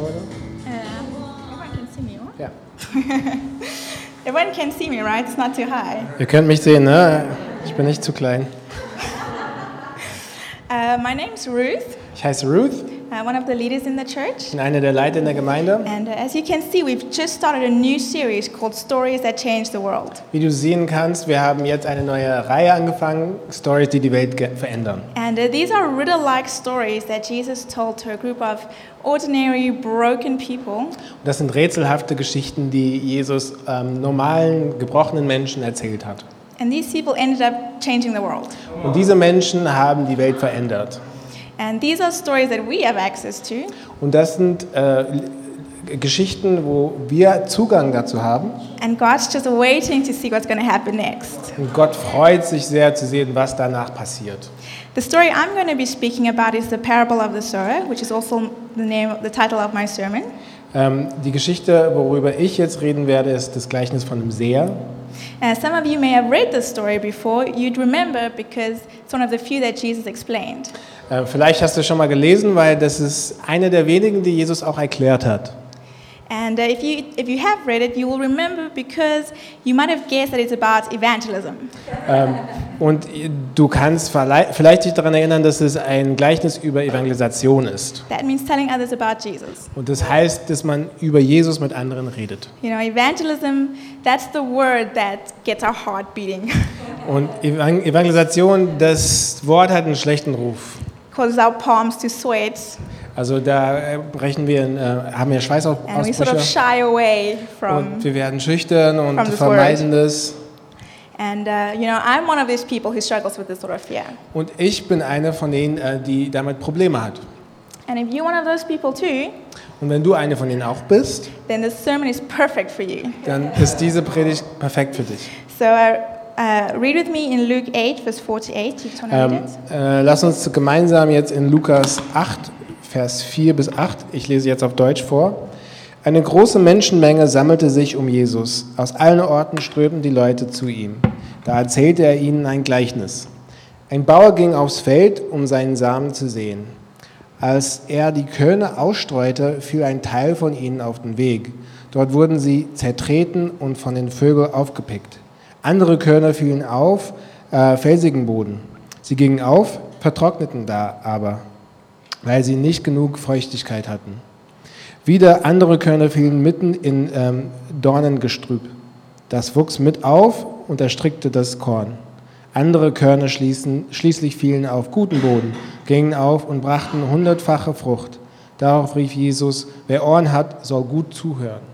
oder? Uh, everyone can see me? Ja. Everyone can see me, right? It's not too high. Ihr könnt mich sehen, ne? Ich bin nicht zu klein. Uh, my name's Ruth. Ich heiße Ruth, uh, one of the leaders in the church. ich bin eine der Leiter in der Gemeinde. And uh, as you can see, we've just started a new series called Stories That Change the World. Wie du sehen kannst, wir haben jetzt eine neue Reihe angefangen, Stories, die die Welt verändern. And uh, these are riddle like stories that Jesus told to a group of ordinary, broken people. Und das sind rätselhafte Geschichten, die Jesus ähm, normalen, gebrochenen Menschen erzählt hat. And these people ended up changing the world. Und diese Menschen haben die Welt verändert. And these are stories that we have access to. Und das sind äh, Geschichten, wo wir Zugang dazu haben. And God's just waiting to see what's going to happen next. Und Gott freut sich sehr zu sehen, was danach passiert. The story I'm going to be speaking about is the parable of the sower, which is also the name, the title of my sermon. Ähm, die Geschichte, worüber ich jetzt reden werde, ist das Gleichnis von dem Seher. Uh, some of you may have read this story before. You'd remember because it's one of the few that Jesus explained. Äh, vielleicht hast du schon mal gelesen, weil das ist eine der wenigen, die Jesus auch erklärt hat. And uh, if, you, if you have read it, you will remember because you might have guessed that it's about evangelism. Ähm, und du kannst vielleicht dich daran erinnern, dass es ein Gleichnis über Evangelisation ist. That means telling others about Jesus. Und das heißt, dass man über Jesus mit anderen redet. You know, evangelism, that's the word that gets our heart beating, Und Evan- Evangelisation, das Wort hat einen schlechten Ruf. Causes our palms to sweat, Also da äh, brechen wir, in, äh, haben wir and we sort of Schweißausbrüche shy away from. und wir werden schüchtern und vermeiden das. And, uh, you know, I'm one of these people who struggles with this sort of fear. Und ich bin eine von denen, äh, die damit Probleme hat. And if you're one of those people too, Und wenn du eine von denen auch bist, then this sermon is perfect for you. dann ist diese Predigt perfekt für dich. So uh, uh, read with me in Luke 8, verse 48. You just want to Ähm, äh, lass uns gemeinsam jetzt in Lukas 8, Vers 4 bis 8, ich lese jetzt auf Deutsch vor. Eine große Menschenmenge sammelte sich um Jesus. Aus allen Orten strömten die Leute zu ihm. Da erzählte er ihnen ein Gleichnis. Ein Bauer ging aufs Feld, um seinen Samen zu sehen. Als er die Körner ausstreute, fiel ein Teil von ihnen auf den Weg. Dort wurden sie zertreten und von den Vögeln aufgepickt. Andere Körner fielen auf äh, felsigen Boden. Sie gingen auf, vertrockneten da aber, weil sie nicht genug Feuchtigkeit hatten. Wieder andere Körner fielen mitten in ähm, Dornengestrüpp. Das wuchs mit auf und erstrickte das Korn. Andere Körner schließen, schließlich fielen auf guten Boden, gingen auf und brachten hundertfache Frucht. Darauf rief Jesus, wer Ohren hat, soll gut zuhören.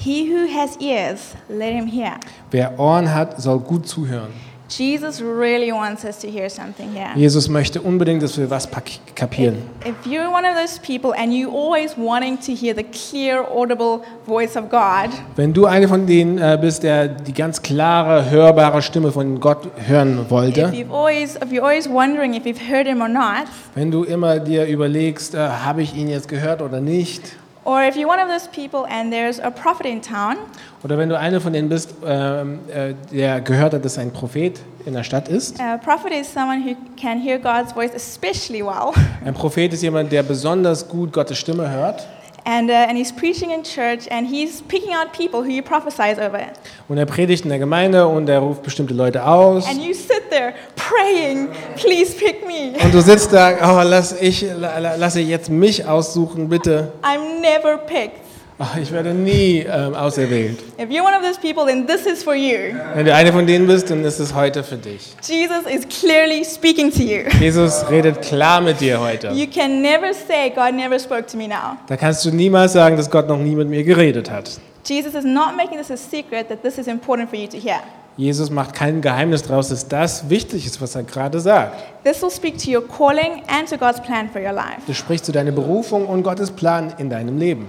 He who has ears, let him hear. Wer Ohren hat, soll gut zuhören. Jesus really wants us to hear something here. Jesus möchte unbedingt, dass wir was kapieren. If you're one of those people and you always wanting to hear the clear, audible voice of God, Wenn du eine von denen äh, bist, der die ganz klare, hörbare Stimme von Gott hören if wollte, you've always, if you're always wondering if you've heard Him or not, wenn du immer dir überlegst, äh, habe ich ihn jetzt gehört oder nicht, or if you're one of those people and there's a prophet in town, oder wenn du eine von denen bist, ähm, äh, der gehört hat, dass ein Prophet in der Stadt ist. a prophet is someone who can hear God's voice especially well, Ein Prophet ist jemand, der besonders gut Gottes Stimme hört and uh, and he's preaching in church and he's picking out people who he prophesies over, und er predigt in der Gemeinde und er ruft bestimmte Leute aus. and you sit there praying, please pick me. Und du sitzt da, oh, lass ich, la- la- lasse jetzt mich aussuchen, bitte. I'm never picked. Ach, ich werde nie ähm, auserwählt. If you're one of those people, then this is for you. Wenn du eine von denen bist, dann ist es heute für dich. Jesus is clearly speaking to you. Jesus redet klar mit dir heute. You can never say, God never spoke to me now. Da kannst du niemals sagen, dass Gott noch nie mit mir geredet hat. Jesus is not making this a secret that this is important for you to hear. Jesus macht kein Geheimnis daraus, dass das wichtig ist, was er gerade sagt. This will speak to your calling and to God's plan for your life. Das spricht zu deiner Berufung und Gottes Plan in deinem Leben.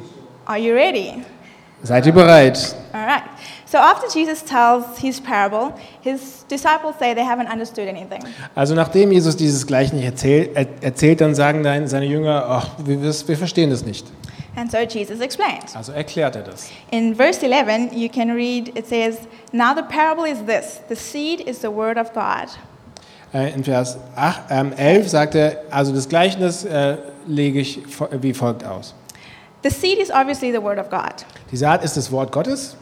Are you ready? Seid ihr bereit? All right. So after Jesus tells his parable, his disciples say they haven't understood anything. Also nachdem Jesus dieses Gleichnis erzählt, er, erzählt dann sagen seine Jünger, ach, wir, wir verstehen das nicht. And so Jesus explains. Also erklärt er das. In verse 11, you can read, it says, Now the parable is this the seed is the word of God. Äh, In Vers 8, ähm, 11 sagt er, also das Gleichnis äh, lege ich wie folgt aus. The seed is obviously the word of God. Die Saat ist das Wort Gottes.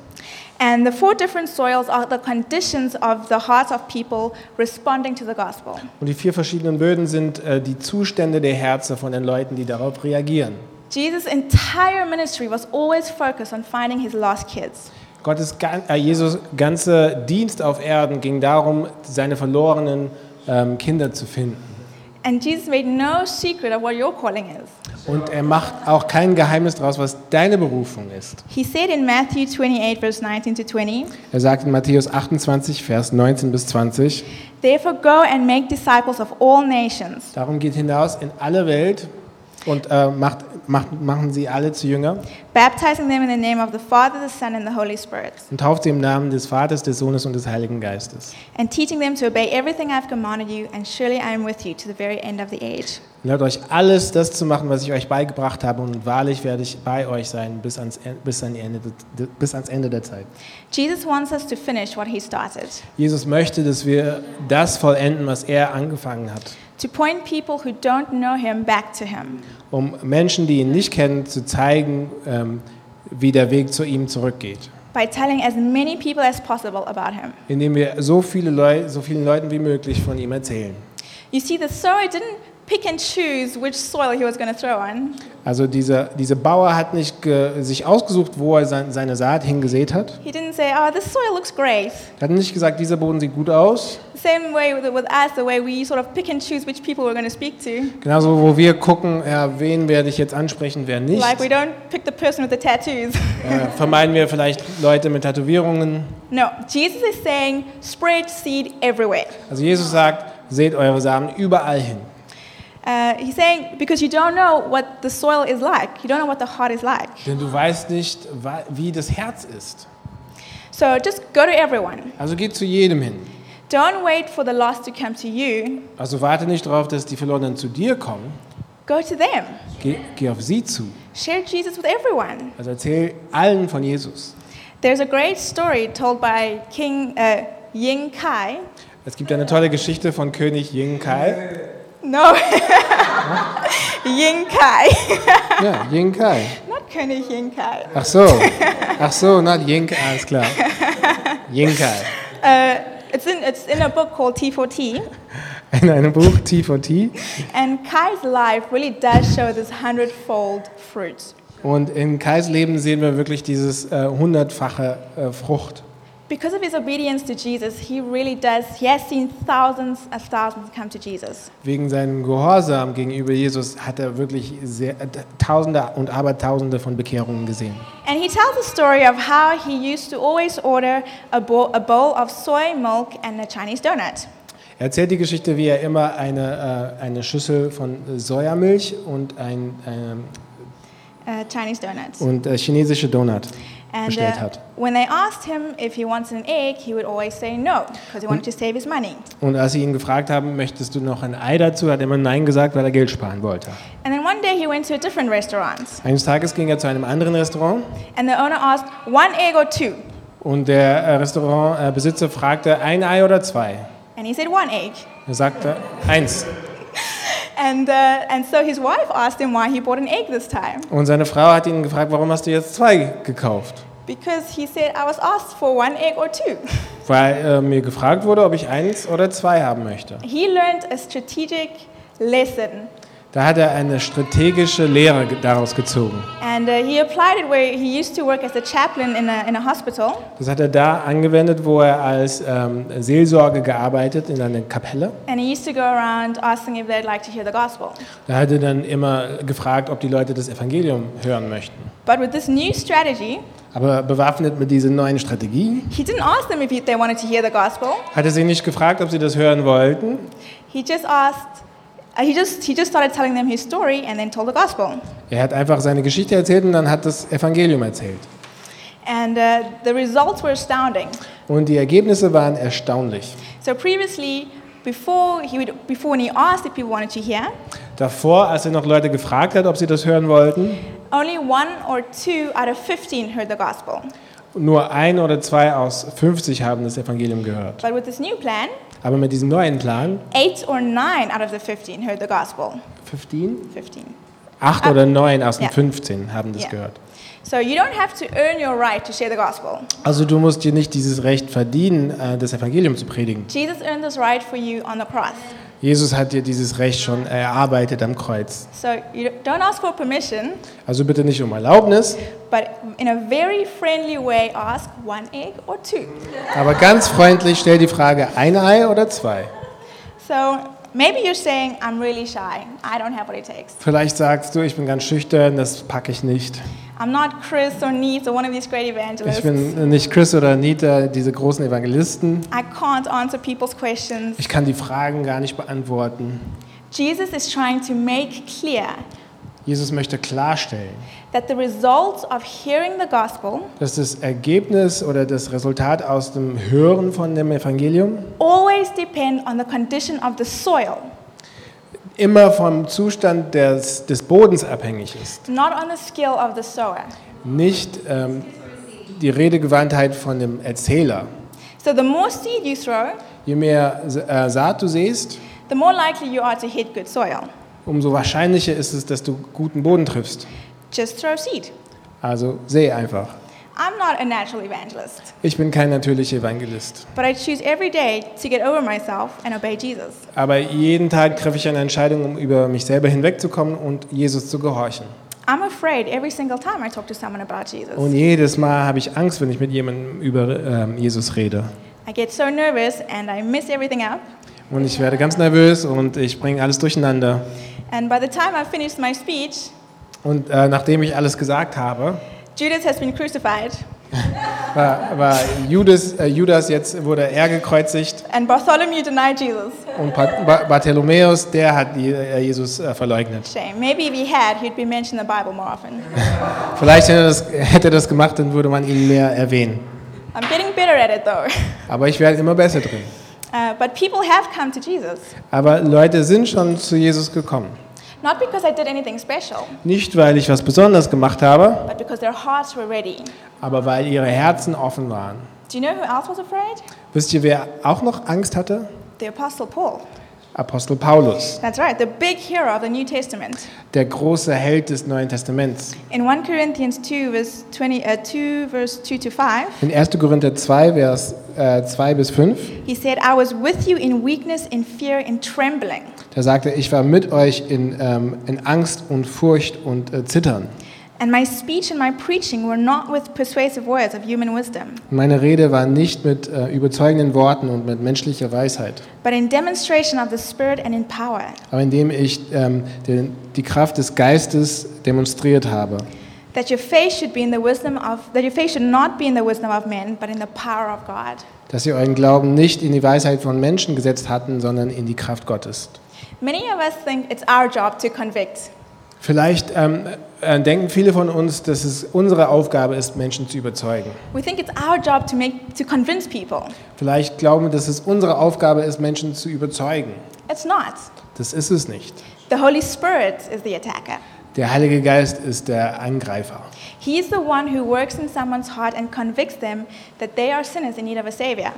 And the four different soils are the conditions of the hearts of people responding to the gospel. Und die vier verschiedenen Böden sind äh, die Zustände der Herzen von den Leuten, die darauf reagieren. Jesus' entire ministry was always focused on finding his lost kids. Gottes, äh, Jesus ganzer Dienst auf Erden ging darum, seine verlorenen ähm, Kinder zu finden. And Jesus made no secret of what your calling is. Und er macht auch kein Geheimnis daraus, was deine Berufung ist. He said in Matthew 28, verse 19 to 20, Er sagt in Matthäus 28, Vers 19 bis 20, Therefore go and make disciples of all nations, darum geht hinaus in alle Welt und äh, macht, macht, machen sie alle zu Jünger baptizing them in the name of the Father, the Son, and the Holy Spirit, und tauft sie im Namen des Vaters, des Sohnes und des Heiligen Geistes. and teaching them to obey everything I've commanded you, and surely I am with you to the very end of the age. Lehrt euch alles das zu machen, was ich euch beigebracht habe und wahrlich werde ich bei euch sein bis ans, En- bis an Ende, de- bis ans Ende der Zeit. Jesus wants us to finish what he started, Jesus möchte, dass wir das vollenden, was er angefangen hat. To point people who don't know him back to him. um Menschen, die ihn nicht kennen, zu zeigen, ähm, wie der Weg zu ihm zurückgeht. By telling as many people as possible about him. Indem wir so, viele Leu so vielen Leuten wie möglich von ihm erzählen. You see, the sower didn't pick and choose which soil he was going to throw on. Also dieser, dieser Bauer hat nicht sich ausgesucht, wo er sein, seine Saat hingesät hat. He didn't say, oh, this soil looks great. Er hat nicht gesagt, dieser Boden sieht gut aus. Same way with, with us, the way we sort of pick and choose which people we're going to speak to. Genauso, wo wir gucken, ja, wen werde ich jetzt ansprechen, wer nicht. Like we don't pick the person with the tattoos. Äh, vermeiden wir vielleicht Leute mit Tätowierungen. no, Jesus is saying, spread seed everywhere. Also Jesus sagt, seht eure Samen überall hin. Uh, he's saying, because you don't know what the soil is like, you don't know what the heart is like. Denn du weißt nicht, wie das Herz ist. So just go to everyone. Also geh zu jedem hin. Don't wait for the lost to come to you, Also warte nicht darauf, dass die Verlorenen zu dir kommen. go to them. Geh, geh auf sie zu. Share Jesus with everyone. Also erzähl allen von Jesus. There's a great story told by King uh, Ying Kai. Es gibt eine tolle Geschichte von König Ying Kai. No, Ying Kai, Ja, Ying Kai. not König Ying Kai. Ach so. Ach so, not Ying Kai, alles klar. Ying Kai. Uh, it's in it's in a book called T4T, In einem Buch T for T. and Kai's life really does show this hundredfold fruit. Und in Kais Leben sehen wir wirklich dieses äh, hundertfache äh, Frucht. Because of his obedience to Jesus, he really does. He has seen thousands of thousands come to Jesus. Wegen seinem Gehorsam gegenüber Jesus hat er wirklich sehr, äh, Tausende und Abertausende von Bekehrungen gesehen. And he tells the story of how he used to always order a bowl, a bowl of soy milk and a Chinese donut. Er erzählt die Geschichte, wie er immer eine, äh, eine Schüssel von äh, Sojamilch und ein Uh, Chinese donuts. und äh, chinesische Donut And uh, when they asked him if he wanted an egg, he would always say no, because he wanted to save his money. Und als sie ihn gefragt haben, möchtest du noch ein Ei dazu, hat er immer Nein gesagt, weil er Geld sparen wollte. And then one day he went to a different restaurant, Eines Tages ging er zu einem anderen Restaurant and the owner asked, one egg or two? und der äh, Restaurantbesitzer fragte, ein Ei oder zwei? And he said, one egg. Er sagte, eins. And, uh, and so his wife asked him why he bought an egg this time. Und seine Frau hat ihn gefragt, warum hast du jetzt zwei gekauft? Because he said, I was asked for one egg or two. Weil äh, mir gefragt wurde, ob ich eins oder zwei haben möchte. He learned a strategic lesson, Da hat er eine strategische Lehre daraus gezogen. and uh, he applied it where he used to work as a chaplain in a, in a hospital. Das hat er da angewendet, wo er als ähm, Seelsorge gearbeitet in einer Kapelle. And he used to go around asking if they'd like to hear the gospel. Da hat er dann immer gefragt, ob die Leute das Evangelium hören möchten. But with this new strategy, Aber bewaffnet mit dieser neuen Strategie he didn't ask them if he- they wanted to hear the gospel. hat er sie nicht gefragt, ob sie das hören wollten. He just asked, he just, he just started telling them his story and then told the gospel. Er hat einfach seine Geschichte erzählt und dann hat das Evangelium erzählt. And uh, the results were astounding. Und die Ergebnisse waren erstaunlich. So previously, before, he would, before when he asked if people wanted to hear, Davor, als er noch Leute gefragt hat, ob sie das hören wollten, only one or two out of 15 heard the gospel. nur ein oder zwei aus 50 haben das Evangelium gehört. But with this new plan, Aber mit diesem neuen Plan, eight or nine out of the 15 heard the gospel. 15, 15. Acht oder neun aus dem ja. 15 haben das Ja. gehört. So you don't have to earn your right to share the gospel. Also du musst dir nicht dieses Recht verdienen, äh, das Evangelium zu predigen. Jesus earned this right for you on the cross. Jesus hat dir dieses Recht schon erarbeitet am Kreuz. So you don't ask for permission, Also bitte nicht um Erlaubnis, but in a very friendly way, ask one egg or two. aber ganz freundlich stell die Frage, ein Ei oder zwei? So maybe you're saying, I'm really shy. I don't have what it takes. Vielleicht sagst du, ich bin ganz schüchtern, das packe ich nicht. I'm not Chris or Neat or one of these great Ich evangelists. bin nicht Chris oder Nita, diese großen Evangelisten. I can't answer people's questions. Ich kann die Fragen gar nicht beantworten. Jesus is trying to make clear Jesus möchte klarstellen, that the result of hearing the gospel dass das Ergebnis oder das Resultat aus dem Hören von dem Evangelium always depend on the condition of the soil, immer vom Zustand des, des Bodens abhängig ist. not on the skill of the sower. Nicht ähm, die Redegewandtheit von dem Erzähler. So the more seed you throw, Je mehr äh, Saat du siehst, the more likely you are to hit good soil. umso wahrscheinlicher ist es, dass du guten Boden triffst. Just throw seed. Also seh einfach. I'm not a natural evangelist, Ich bin kein natürlicher Evangelist. but I choose every day to get over myself and obey Jesus. Aber jeden Tag treffe ich eine Entscheidung, um über mich selber hinwegzukommen und Jesus zu gehorchen. I'm afraid every single time I talk to someone about Jesus. Und jedes Mal habe ich Angst, wenn ich mit jemandem über ähm, Jesus rede. I get so nervous and I mess everything up. Und ich werde ganz nervös und ich bringe alles durcheinander. And by the time I've finished my speech, Und äh, nachdem ich alles gesagt habe, Judas has been crucified war, war Judas, äh, Judas jetzt wurde er gekreuzigt and Bartholomew denied Jesus. und Ba- Ba- Bartholomäus, der hat äh, Jesus äh, verleugnet. Shame. Maybe if he had, he'd be mentioned in the Bible more often. Vielleicht hätte er, das, hätte er das gemacht, dann würde man ihn mehr erwähnen. I'm getting better at it though. Aber ich werde immer besser drin. Uh, but people have come to Jesus, Aber Leute sind schon zu Jesus gekommen. Not because I did anything special, Nicht, weil ich was Besonderes gemacht habe, but because their hearts were ready. aber weil ihre Herzen offen waren. Do you know who else was afraid? Wisst ihr, wer auch noch Angst hatte? The Apostle Paul. Apostel Paulus, That's right, the big hero of the New Testament. der große Held des Neuen Testaments. In 1 Corinthians 2, verse 20, uh, 2, verse 2 to 5, In 1. Korinther 2, Vers äh, 2 bis 5, he said, I was with you in weakness, in fear, in trembling. Da sagt er, ich war mit euch in, ähm, in Angst und Furcht und äh, Zittern. And my speech and my preaching were not with persuasive words of human wisdom, Meine Rede war nicht mit äh, überzeugenden Worten und mit menschlicher Weisheit, but in demonstration of the Spirit and in power, aber indem ich ähm, den, die Kraft des Geistes demonstriert habe. that your faith should be in the wisdom of that your faith should not be in the wisdom of men, but in the power of God. Dass sie euren Glauben nicht in die Weisheit von Menschen gesetzt hatten, sondern in die Kraft Gottes. Many of us think it's our job to convict. Vielleicht ähm, äh, denken viele von uns, dass es unsere Aufgabe ist, Menschen zu überzeugen. We think it's our job to make to convince people. Vielleicht glauben wir, dass es unsere Aufgabe ist, Menschen zu überzeugen. It's not. Das ist es nicht. The Holy Spirit is the attacker. Der Heilige Geist ist der Angreifer. He is the one who works in someone's heart and convicts them that they are sinners in need of a savior.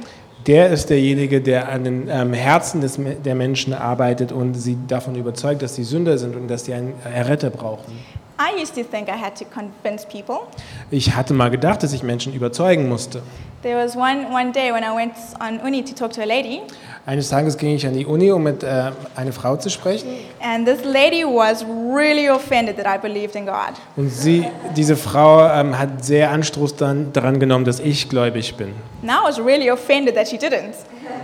Der ist derjenige, der an den ähm, Herzen des, der Menschen arbeitet und sie davon überzeugt, dass sie Sünder sind und dass sie einen Erretter brauchen. I used to think I had to convince people. Ich hatte mal gedacht, dass ich Menschen überzeugen musste. There was one, one day when I went on uni to talk to a lady, Eines Tages ging ich an die Uni, um mit äh, einer Frau zu sprechen. and this lady was really offended that I believed in God. Und sie, diese Frau ähm, hat sehr Anstoß dann, daran genommen, dass ich gläubig bin. And I was really offended that she didn't.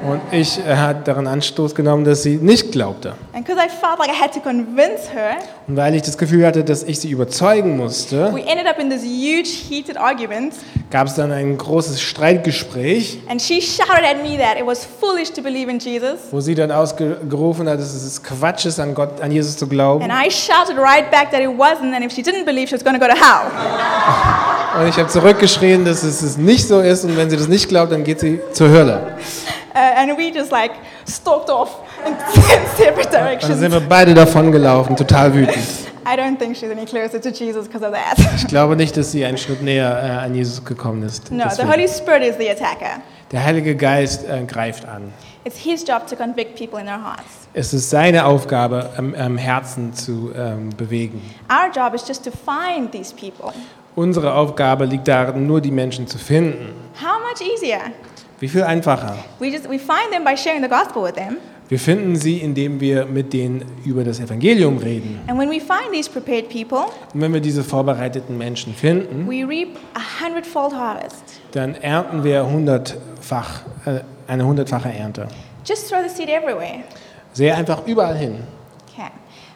Und ich hat daran Anstoß genommen, dass sie nicht glaubte. And because I felt like I had to convince her, Und weil ich das Gefühl hatte, dass ich sie überzeugen musste, we ended up in this huge heated argument. gab es dann ein großes Streitgespräch, And she shouted at me that it was foolish to believe in Jesus. wo sie dann ausgerufen hat, dass es Quatsch ist, an Gott, an Jesus zu glauben. And I shouted right back that it wasn't, and if she didn't believe, she was going to go to hell. Und ich habe zurückgeschrien, dass es es nicht so ist und wenn sie das nicht glaubt, dann geht sie zur Hölle. Uh, and we just like stalked off in separate Und dann directions. sind wir beide davon gelaufen, total wütend. I don't think she's any closer to Jesus because of that. Ich glaube nicht, dass sie einen Schritt näher äh, an Jesus gekommen ist. No, the. Holy Spirit is the attacker. Der Heilige Geist äh, greift an. It's His job to convict people in their hearts. Es ist seine Aufgabe, am, am Herzen zu ähm, bewegen. Our job is just to find these people. Unsere Aufgabe liegt darin, nur die Menschen zu finden. How much easier? Wie viel einfacher? We just we find them by sharing the gospel with them. Wir finden sie, indem wir mit denen über das Evangelium reden. And when we find these prepared people, Und wenn wir diese vorbereiteten Menschen finden, we reap a hundredfold harvest. dann ernten wir hundertfach, äh, eine hundertfache Ernte. Just throw the seed everywhere. Sehr einfach überall hin.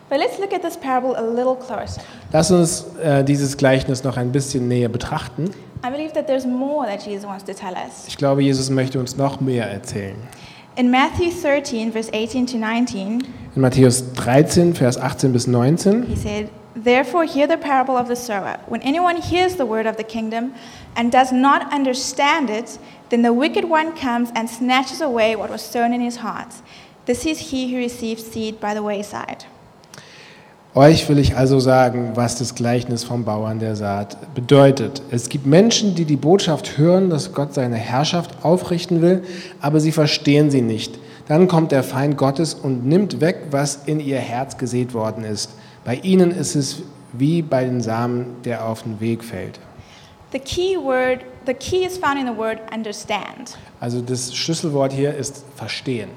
But let's look at this parable a little closer. Lass uns äh, dieses Gleichnis noch ein bisschen näher betrachten. I believe that there's more that Jesus wants to tell us. Ich glaube, Jesus möchte uns noch mehr erzählen. In Matthew 13, verse 18 to 19, In Matthäus 13, Vers 18 bis 19 he said, Therefore, hear the parable of the sower. When anyone hears the word of the kingdom and does not understand it, then the wicked one comes and snatches away what was sown in his heart. This is he who receives seed by the wayside. Euch will ich also sagen, was das Gleichnis vom Bauern der Saat bedeutet. Es gibt Menschen, die die Botschaft hören, dass Gott seine Herrschaft aufrichten will, aber sie verstehen sie nicht. Dann kommt der Feind Gottes und nimmt weg, was in ihr Herz gesät worden ist. Bei ihnen ist es wie bei den Samen, der auf den Weg fällt. The key word, the key is found in the word understand. Also das Schlüsselwort hier ist verstehen.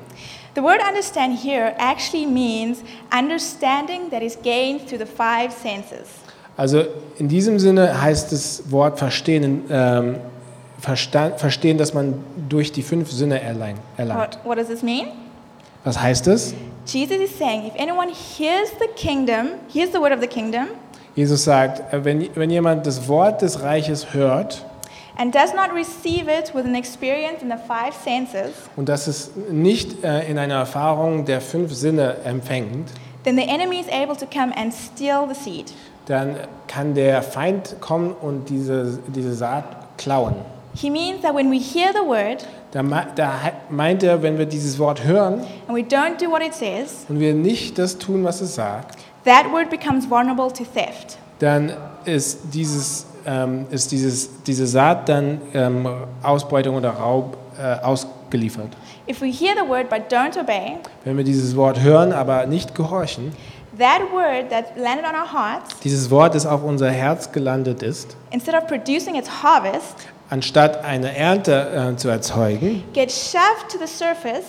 The word understand here actually means understanding that is gained through the five senses. Also in diesem Sinne heißt das Wort verstehen, ähm, versta- verstehen, dass man durch die fünf Sinne erlein- erlangt. What, what does this mean? Was heißt es? Jesus is saying if anyone hears the kingdom, hears the word of the kingdom, Jesus sagt, äh, wenn, wenn jemand das Wort des Reiches hört and does not receive it with an experience in the five senses, und das es nicht äh, in einer Erfahrung der fünf Sinne empfängt, then the enemy is able to come and steal the seed. dann kann der Feind kommen und diese, diese Saat klauen. He means that when we hear the word Da, da meint er, wenn wir dieses Wort hören and we don't do what it says, und wir nicht das tun, was es sagt, that word becomes vulnerable to theft. dann ist, dieses, ähm, ist dieses, diese Saat dann ähm, Ausbeutung oder Raub äh, ausgeliefert. If we hear the word but don't obey, Wenn wir dieses Wort hören, aber nicht gehorchen, that word that landed on our hearts, dieses Wort, das auf unser Herz gelandet ist, instead of producing its harvest, anstatt eine Ernte äh, zu erzeugen, gets shoved to the surface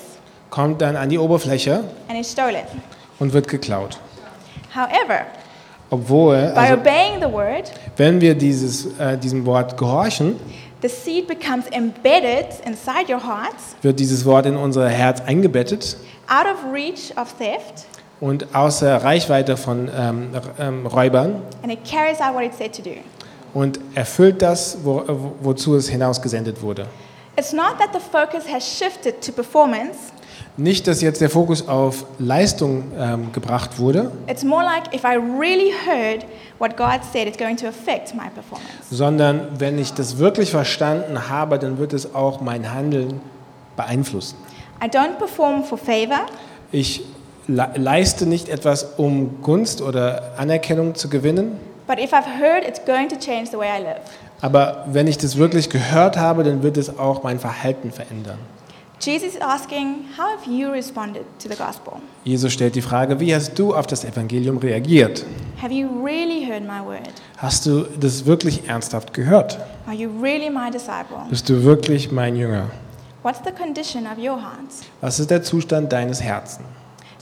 kommt dann an die Oberfläche and is stolen. und wird geklaut. However, Obwohl, by also, obeying the word, wenn wir dieses, äh, diesem Wort gehorchen, the seed becomes embedded inside your heart, wird dieses Wort in unser Herz eingebettet out of reach of theft, und außer Reichweite von ähm, ähm, Räubern and it carries out what it's said to do. und erfüllt das, wo, wo- wozu es hinausgesendet wurde. It's not that the focus has shifted to performance, Nicht, dass jetzt der Fokus auf Leistung ähm, gebracht wurde, it's more like if I really heard what God said, it's going to affect my performance. sondern wenn ich das wirklich verstanden habe, dann wird es auch mein Handeln beeinflussen. I don't perform for favor, Ich le leiste nicht etwas, um Gunst oder Anerkennung zu gewinnen, but if I've heard, it's going to change the way I live. aber wenn ich das wirklich gehört habe, dann wird es auch mein Verhalten verändern. Jesus is asking, How have you responded to the gospel? Jesus stellt die Frage, wie hast du auf das Evangelium reagiert? Have you really heard my word? Hast du das wirklich ernsthaft gehört? Are you really my disciple? Bist du wirklich mein Jünger? What's the condition of your hearts? Was ist der Zustand deines Herzens?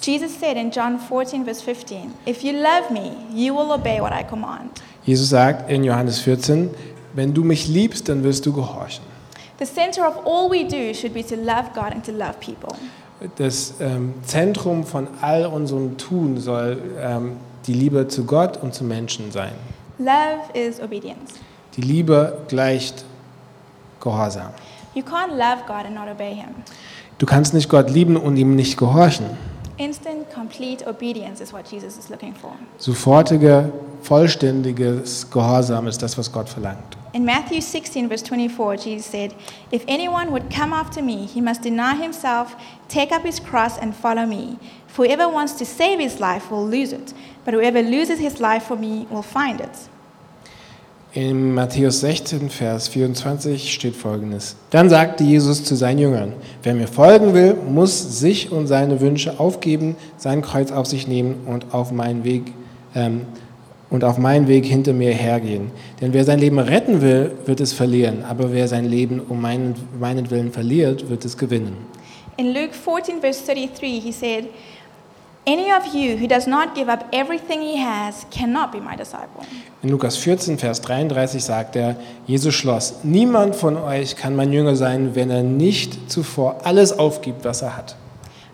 Jesus said in John 14, verse 15, If you love me, you will obey what I command. Jesus sagt in Johannes 14, wenn du mich liebst, dann wirst du gehorchen. The center of all we do should be to love God and to love people. Das ähm, Zentrum von all unserem Tun soll ähm, die Liebe zu Gott und zu Menschen sein. Love is obedience. Die Liebe gleicht Gehorsam. You can't love God and not obey Him. Du kannst nicht Gott lieben und ihm nicht gehorchen. Instant, complete obedience is what Jesus is looking for. Sofortige, vollständiges Gehorsam ist das, was Gott verlangt. In Matthew 16, verse 24, Jesus said, If anyone would come after me, he must deny himself, take up his cross, and follow me. For whoever wants to save his life will lose it, but whoever loses his life for me will find it. In Matthäus 16, Vers 24 steht folgendes. Dann sagte Jesus zu seinen Jüngern, wer mir folgen will, muss sich und seine Wünsche aufgeben, sein Kreuz auf sich nehmen und auf meinen Weg, ähm, und auf meinen Weg hinter mir hergehen. Denn wer sein Leben retten will, wird es verlieren, aber wer sein Leben um meinen, meinen Willen verliert, wird es gewinnen. In Luke 14, verse 33, he said, Any of you who does not give up everything he has cannot be my disciple. In Lukas 14, Vers 33 sagt er, Jesus schloss, niemand von euch kann mein Jünger sein, wenn er nicht zuvor alles aufgibt, was er hat.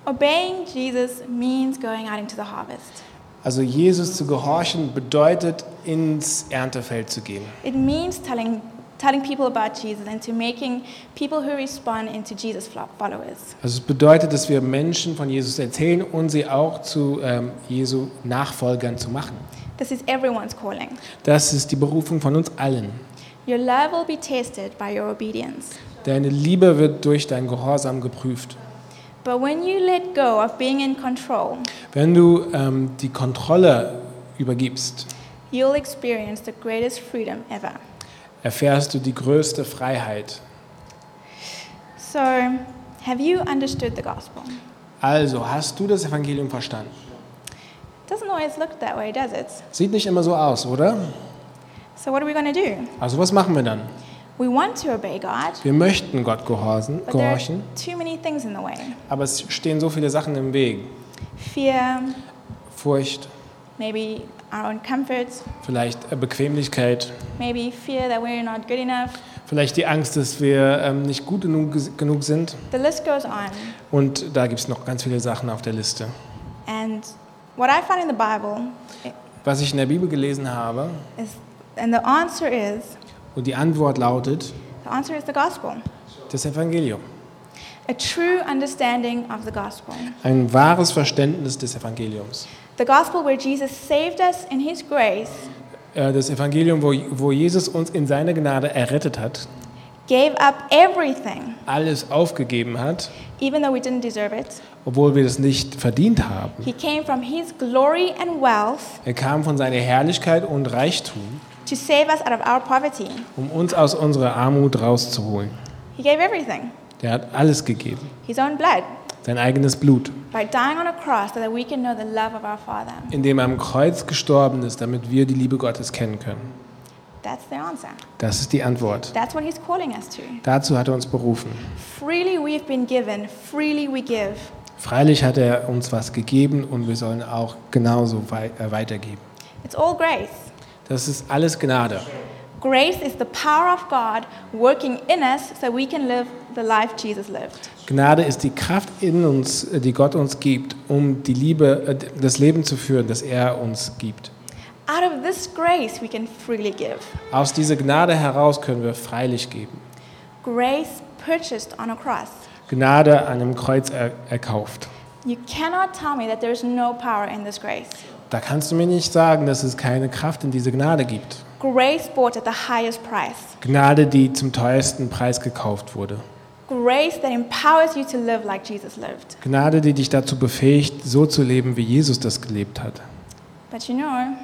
Obeying Jesus means going out into the harvest. Also Jesus zu gehorchen bedeutet, ins Erntefeld zu gehen. It means telling, telling people about Jesus and to making people who respond into Jesus followers. Also es bedeutet, dass wir Menschen von Jesus erzählen und sie auch zu ähm, Jesu Nachfolgern zu machen. This is everyone's calling. Das ist die Berufung von uns allen. Your love will be tested by your obedience. Deine Liebe wird durch dein Gehorsam geprüft. But when you let go of being in control, Wenn du ähm, die Kontrolle übergibst, you'll experience the greatest freedom ever. Erfährst du die größte Freiheit. So, have you understood the gospel? Also, hast du das Evangelium verstanden? Doesn't always look that way, does it? Sieht nicht immer so aus, oder? So, what are we going to do? Also, was machen wir dann? We want to obey God, Wir möchten Gott gehorsen, but there are gehorchen, too many things in the way aber es stehen so viele Sachen im Weg. fear, Furcht, maybe our own comforts, vielleicht äh, Bequemlichkeit, maybe fear that we're not good enough. vielleicht die Angst, dass wir ähm, nicht gut genug, genug sind. The list goes on. Und da gibt es noch ganz viele Sachen auf der Liste. And what I find in the Bible Was ich in der Bibel gelesen habe, is, and the answer is, und die Antwort lautet, the answer is the gospel. das Evangelium. A true understanding of the gospel. Ein wahres Verständnis des Evangeliums. The gospel where Jesus saved us in his grace, Äh, Das Evangelium, wo, wo Jesus uns in seiner Gnade errettet hat, gave up everything, alles aufgegeben hat, even though we didn't deserve it. obwohl wir das nicht verdient haben. He came from his glory and wealth Er kam von seiner Herrlichkeit und Reichtum, to save us out of our poverty. um uns aus unserer Armut rauszuholen. He gave everything, Der hat alles gegeben, his own blood, sein eigenes Blut, by dying on a cross so that we can know the love of our Father. indem er am Kreuz gestorben ist, damit wir die Liebe Gottes kennen können. That's the answer. Das ist die Antwort. That's what he's calling us to. Dazu hat er uns berufen. Freely we've been given, freely we give. Freilich hat er uns was gegeben und wir sollen auch genauso äh, weitergeben. It's all grace. Das ist alles Gnade. Grace is the power of God working in us so we can live the life Jesus lived. Gnade ist die Kraft in uns, äh, die Gott uns gibt, um die Liebe, äh, das Leben zu führen, das er uns gibt. Out of this grace, we can freely give. Aus dieser Gnade heraus können wir freilich geben. Grace purchased on a cross. Gnade an einem Kreuz er erkauft. You cannot tell me that there's no power in this grace. Da kannst du mir nicht sagen, dass es keine Kraft in diese Gnade gibt. Grace bought at the highest price. Gnade, die zum teuersten Preis gekauft wurde. Grace that empowers you to live like Jesus lived. Gnade, die dich dazu befähigt, so zu leben, wie Jesus das gelebt hat. But you know,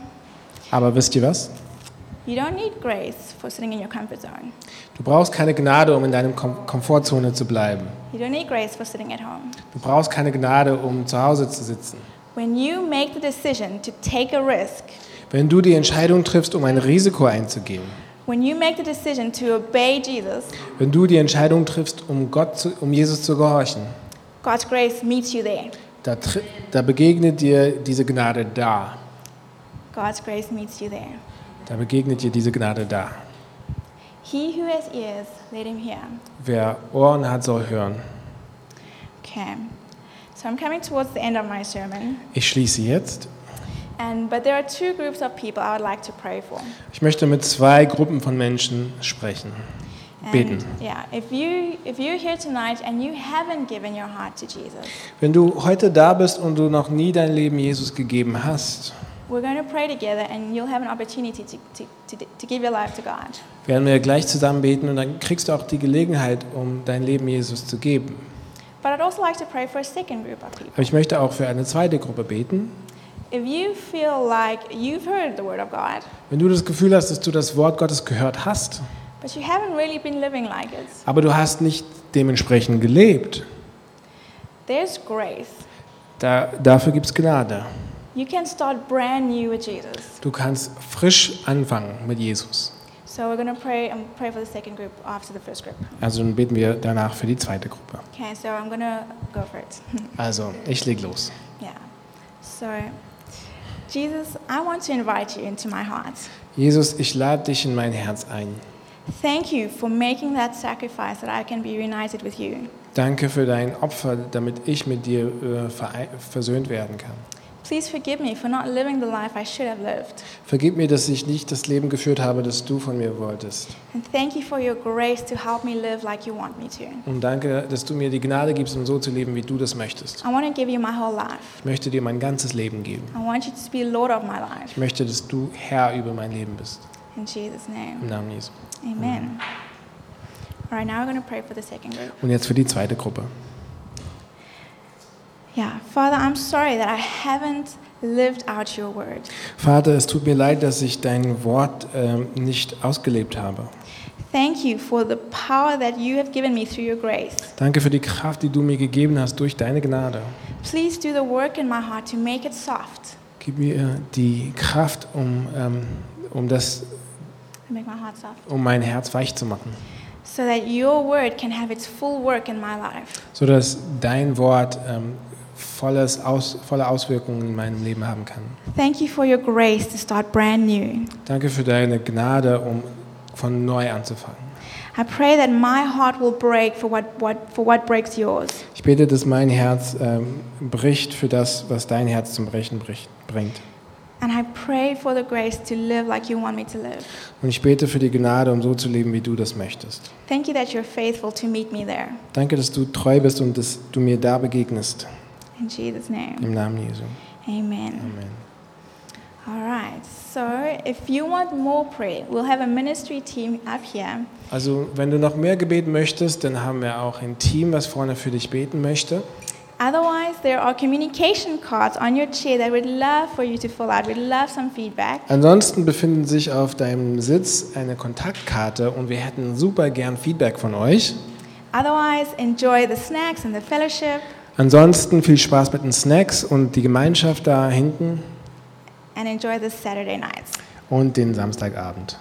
Aber wisst ihr was? you don't need grace for sitting in your comfort zone. Du brauchst keine Gnade, um in deiner Kom Komfortzone zu bleiben. You don't need grace for sitting at home. Du brauchst keine Gnade, um zu Hause zu sitzen. When you make the decision to take a risk, Wenn du die Entscheidung triffst, um ein Risiko einzugehen, when you make the decision to obey Jesus, wenn du die Entscheidung triffst, um, Gott zu, um Jesus zu gehorchen, God's grace meets you there. da, da begegnet dir diese Gnade da. God's grace meets you there. Da begegnet dir diese Gnade da. He who has ears, let him hear. Wer Ohren hat, soll hören. Okay. So I'm coming towards the end of my sermon. Ich schließe jetzt. Ich möchte mit zwei Gruppen von Menschen sprechen. Beten. And yeah, if you if you're here tonight and you haven't given your heart to Jesus, Wenn du heute da bist und du noch nie dein Leben Jesus gegeben hast, we're going to pray together and you'll have an opportunity to, to, to, to give your life to God. werden wir gleich zusammen beten und dann kriegst du auch die Gelegenheit, um dein Leben Jesus zu geben. But I'd also like to pray for a second group of people. Aber ich möchte auch für eine zweite Gruppe beten. If you feel like you've heard the word of God, Wenn du das Gefühl hast, dass du das Wort Gottes gehört hast, but you haven't really been living like it, aber du hast nicht dementsprechend gelebt, there's grace. da, dafür gibt es Gnade. You can start brand new with Jesus. Du kannst frisch anfangen mit Jesus. So we're going to pray and pray for the second group after the first group. Also dann beten wir danach für die zweite Gruppe. Okay, so I'm going to go for it. Also, ich leg los. yeah. So, Jesus, I want to invite you into my heart. Jesus, ich lade dich in mein Herz ein. Thank you for making that sacrifice that I can be reunited with you. Danke für dein Opfer, damit ich mit dir äh, versöhnt werden kann. Please forgive me for not living the life I should have lived. Vergib mir, dass ich nicht das Leben geführt habe, das du von mir wolltest. And thank you for your grace to help me live like you want me to. Und danke, dass du mir die Gnade gibst, um so zu leben, wie du das möchtest. I want to give you my whole life. Ich möchte dir mein ganzes Leben geben. I want you to be Lord of my life. Ich möchte, dass du Herr über mein Leben bist. In Jesus' name. Im Namen Jesu. Amen. All right, now we're going to pray for the second group. Und jetzt für die zweite Gruppe. Yeah, Father, I'm sorry that I haven't lived out your word. Vater, es tut mir leid, dass ich dein Wort ähm, nicht ausgelebt habe. Thank you for the power that you have given me through your grace. Danke für die Kraft, die du mir gegeben hast durch deine Gnade. Please do the work in my heart to make it soft, Gib mir die Kraft, um, ähm, um, das, to make my heart soft, um mein Herz weich zu machen, so that your word can have its full work in my life. sodass dein Wort ähm, volles Aus, volle Auswirkungen in meinem Leben haben kann. Thank you for your grace to start brand new. Danke für deine Gnade, um von neu anzufangen. I pray that my heart will break for what, what, for what breaks yours. Ich bete, dass mein Herz ähm, bricht für das, was dein Herz zum Brechen bricht, bringt. And I pray for the grace to live like you want me to live. Und ich bete für die Gnade, um so zu leben, wie du das möchtest. Thank you that you're faithful to meet me there. Danke, dass du treu bist und dass du mir da begegnest. In Jesus' name. Im Namen Jesu. Amen. Amen. All right. So if you want more prayer, we'll have a ministry team up here. Also, wenn du noch mehr Gebet möchtest, dann haben wir auch ein Team, was vorne für dich beten möchte. Otherwise, there are communication cards on your chair that we'd love for you to fill out. We'd love some feedback. Ansonsten befinden sich auf deinem Sitz eine Kontaktkarte und wir hätten super gern Feedback von euch. Otherwise, enjoy the snacks and the fellowship Ansonsten viel Spaß mit den Snacks und die Gemeinschaft da hinten and enjoy the Saturday nights. und den Samstagabend.